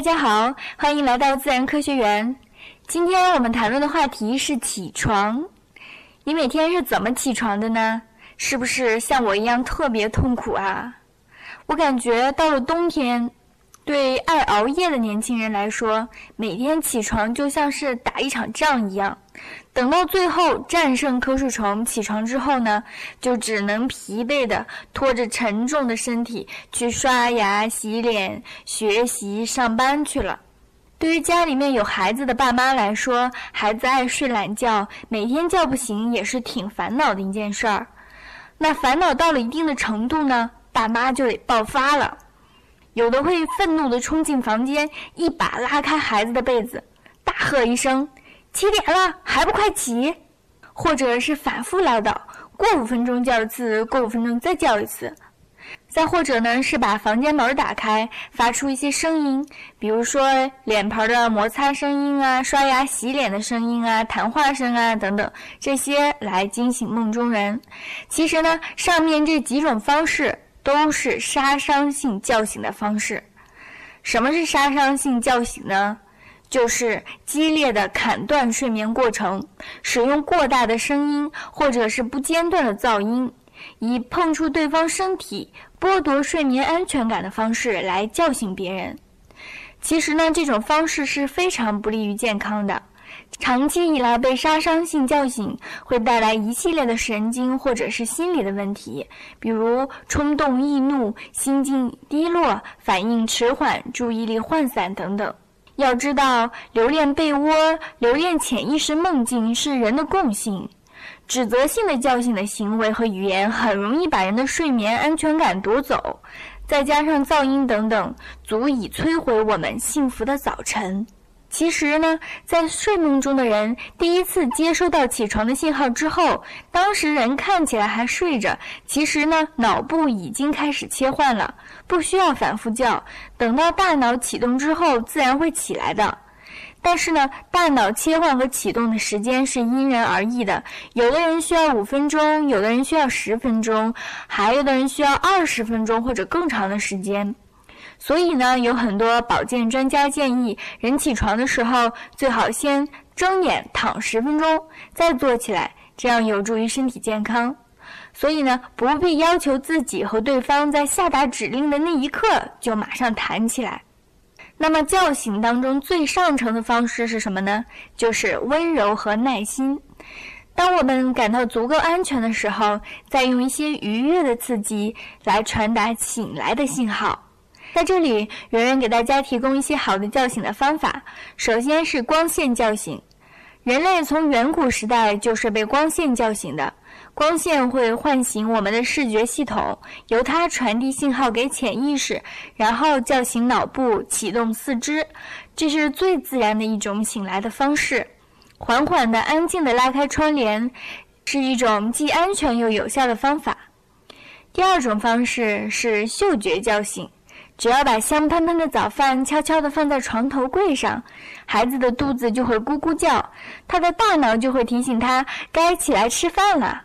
大家好，欢迎来到自然科学园。今天我们谈论的话题是起床。你每天是怎么起床的呢？是不是像我一样特别痛苦啊？我感觉到了冬天，对爱熬夜的年轻人来说，每天起床就像是打一场仗一样。等到最后战胜瞌睡虫，起床之后呢，就只能疲惫的拖着沉重的身体去刷牙、洗脸、学习、上班去了。对于家里面有孩子的爸妈来说，孩子爱睡懒觉，每天叫不醒也是挺烦恼的一件事儿。那烦恼到了一定的程度呢？爸妈就得爆发了，有的会愤怒地冲进房间，一把拉开孩子的被子，大喝一声：“几点了，还不快起！”或者是反复唠叨，过五分钟叫一次，过五分钟再叫一次。再或者呢，是把房间门打开，发出一些声音，比如说脸盆的摩擦声音啊、刷牙洗脸的声音啊、谈话声啊等等，这些来惊醒梦中人。其实呢，上面这几种方式。都是杀伤性叫醒的方式。什么是杀伤性叫醒呢？就是激烈的砍断睡眠过程，使用过大的声音或者是不间断的噪音，以碰触对方身体、剥夺睡眠安全感的方式来叫醒别人。其实呢，这种方式是非常不利于健康的。长期以来被杀伤性叫醒，会带来一系列的神经或者是心理的问题，比如冲动易怒、心境低落、反应迟缓、注意力涣散等等。要知道，留恋被窝、留恋潜意识梦境是人的共性。指责性的叫醒的行为和语言，很容易把人的睡眠安全感夺走，再加上噪音等等，足以摧毁我们幸福的早晨。其实呢，在睡梦中的人第一次接收到起床的信号之后，当时人看起来还睡着，其实呢，脑部已经开始切换了，不需要反复叫，等到大脑启动之后，自然会起来的。但是呢，大脑切换和启动的时间是因人而异的，有的人需要五分钟，有的人需要十分钟，还有的人需要二十分钟或者更长的时间。所以呢，有很多保健专家建议，人起床的时候最好先睁眼躺十分钟，再坐起来，这样有助于身体健康。所以呢，不必要求自己和对方在下达指令的那一刻就马上弹起来。那么叫醒当中最上乘的方式是什么呢？就是温柔和耐心。当我们感到足够安全的时候，再用一些愉悦的刺激来传达醒来的信号。在这里，圆圆给大家提供一些好的叫醒的方法。首先是光线叫醒，人类从远古时代就是被光线叫醒的。光线会唤醒我们的视觉系统，由它传递信号给潜意识，然后叫醒脑部，启动四肢。这是最自然的一种醒来的方式。缓缓的、安静的拉开窗帘，是一种既安全又有效的方法。第二种方式是嗅觉叫醒。只要把香喷喷的早饭悄悄地放在床头柜上，孩子的肚子就会咕咕叫，他的大脑就会提醒他该起来吃饭了。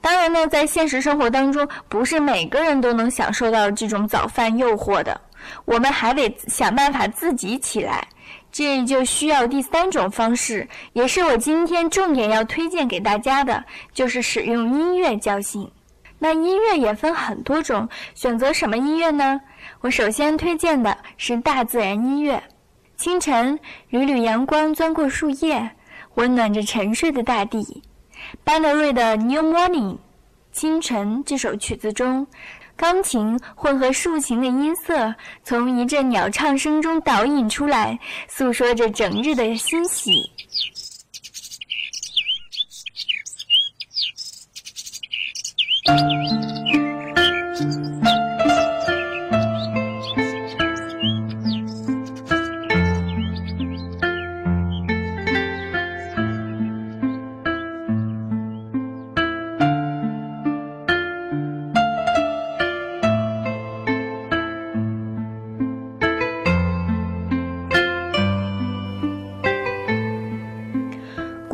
当然呢，在现实生活当中，不是每个人都能享受到这种早饭诱惑的，我们还得想办法自己起来。这就需要第三种方式，也是我今天重点要推荐给大家的，就是使用音乐叫醒。那音乐也分很多种，选择什么音乐呢？我首先推荐的是大自然音乐。清晨，缕缕阳光钻过树叶，温暖着沉睡的大地。班德瑞的《New Morning》清晨这首曲子中，钢琴混合竖琴的音色，从一阵鸟唱声中导引出来，诉说着整日的欣喜。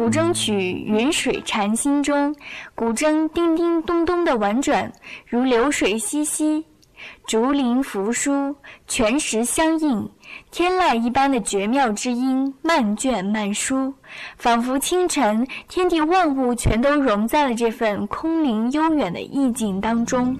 古筝曲《云水禅心》中，古筝叮叮咚咚的婉转，如流水淅淅；竹林扶疏，泉石相映，天籁一般的绝妙之音，漫卷漫舒，仿佛清晨天地万物全都融在了这份空灵悠远的意境当中。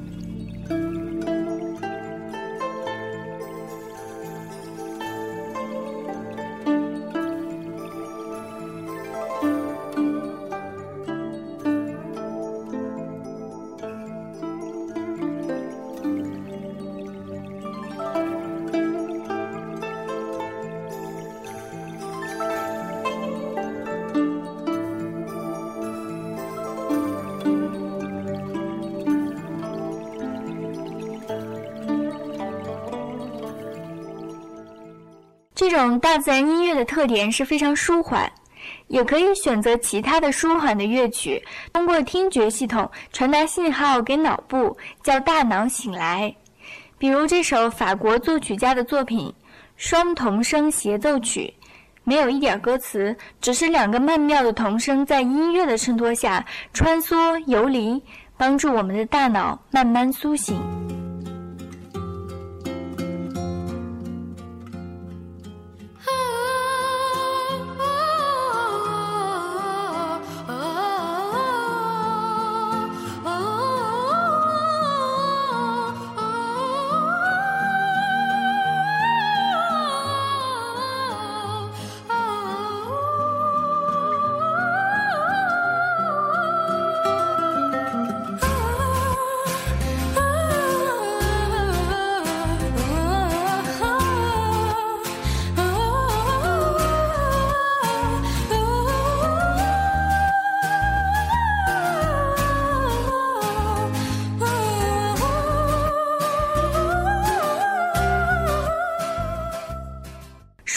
这种大自然音乐的特点是非常舒缓，也可以选择其他的舒缓的乐曲，通过听觉系统传达信号给脑部，叫大脑醒来。比如这首法国作曲家的作品《双童声协奏曲》，没有一点歌词，只是两个曼妙的童声在音乐的衬托下穿梭游离，帮助我们的大脑慢慢苏醒。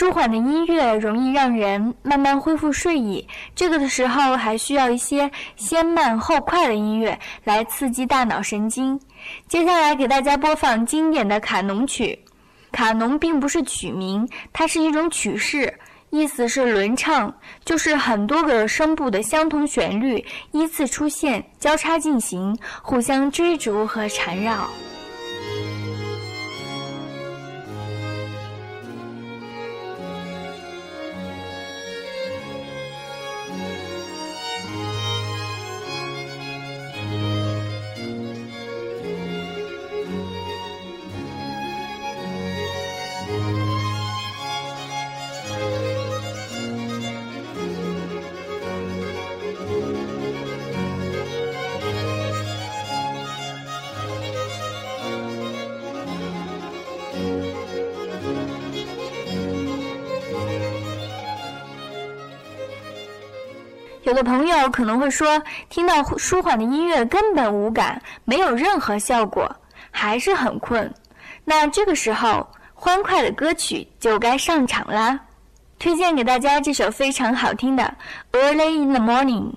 舒缓的音乐容易让人慢慢恢复睡意，这个的时候还需要一些先慢后快的音乐来刺激大脑神经。接下来给大家播放经典的卡农曲。卡农并不是曲名，它是一种曲式，意思是轮唱，就是很多个声部的相同旋律依次出现，交叉进行，互相追逐和缠绕。有的朋友可能会说，听到舒缓的音乐根本无感，没有任何效果，还是很困。那这个时候，欢快的歌曲就该上场啦！推荐给大家这首非常好听的《Early in the Morning》。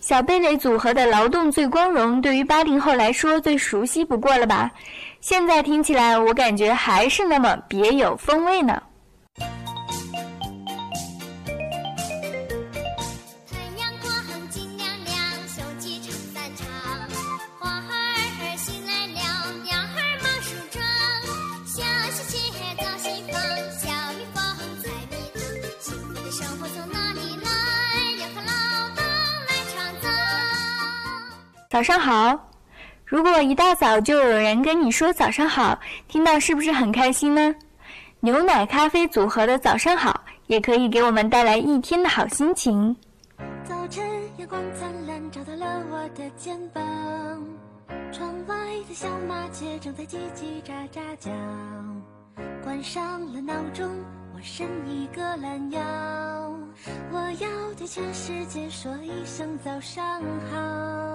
小蓓蕾组合的《劳动最光荣》对于八零后来说最熟悉不过了吧？现在听起来，我感觉还是那么别有风味呢。早上好。如果一大早就有人跟你说早上好，听到是不是很开心呢？牛奶咖啡组合的早上好，也可以给我们带来一天的好心情。早晨阳光灿烂，照到了我的肩膀。窗外的小麻雀正在叽叽喳喳叫。关上了闹钟，我伸一个懒腰。我要对全世界说一声早上好。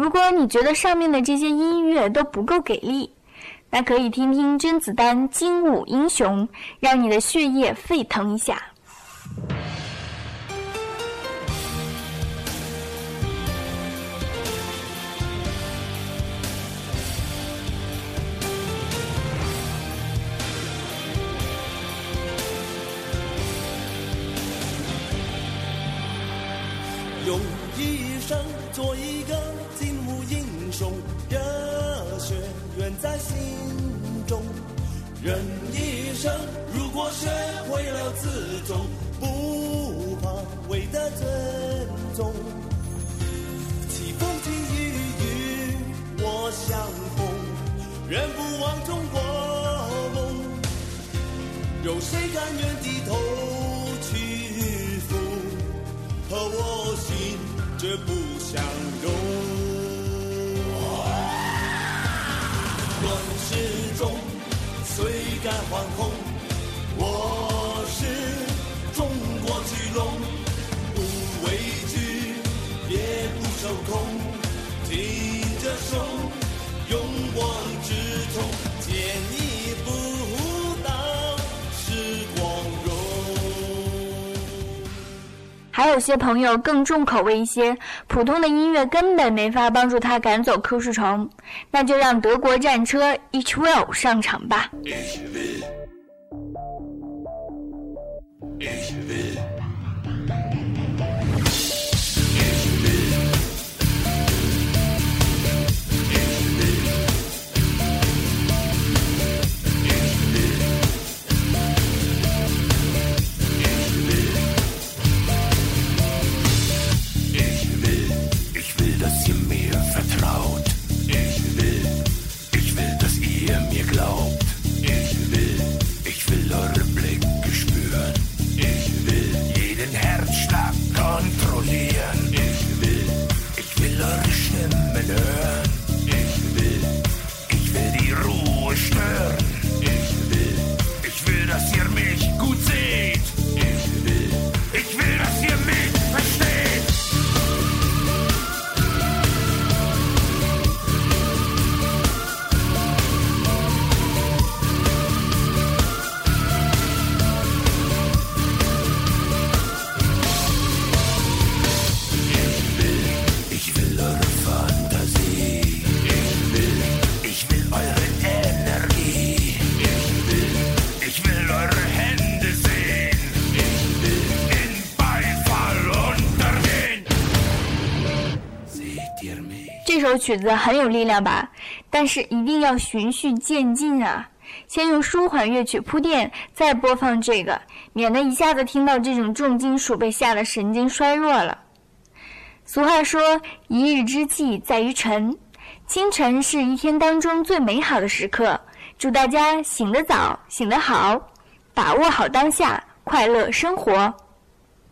如果你觉得上面的这些音乐都不够给力，那可以听听甄子丹《精武英雄》，让你的血液沸腾一下。生做一个精武英雄。热血远在心中，人一生如果学会了自重，不怕为的尊重。起风起雨与我相逢，人不忘中国梦。有谁甘愿低头绝不相容。乱世中虽敢惶恐，我是中国巨龙，不畏惧，也不受控，挺着胸，勇往直冲，还有些朋友更重口味一些，普通的音乐根本没法帮助他赶走瞌睡虫。那就让德国战车 H Will 上场吧。dass ihr mir vertraut. Ich will, ich will, dass ihr mir glaubt. 这曲子很有力量吧但是一定要循序渐进啊先用舒缓乐曲铺垫再播放这个免得一下子听到这种重金属被吓得神经衰弱了。俗话说一日之计在于晨清晨是一天当中最美好的时刻祝大家醒得早醒得好把握好当下快乐生活。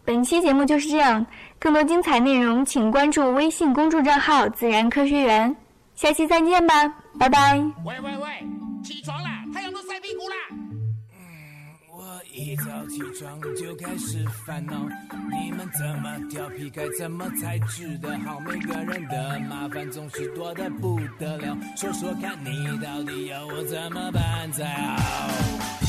本期节目就是这样更多精彩内容，请关注微信公众账号自然科学园。下期再见吧，拜拜。喂喂喂，起床啦！太阳都晒屁股啦。嗯，我一早起床就开始烦恼，你们怎么调皮，该怎么才治得好。每个人的麻烦总是多得不得了。说说看你到底要我怎么办才好。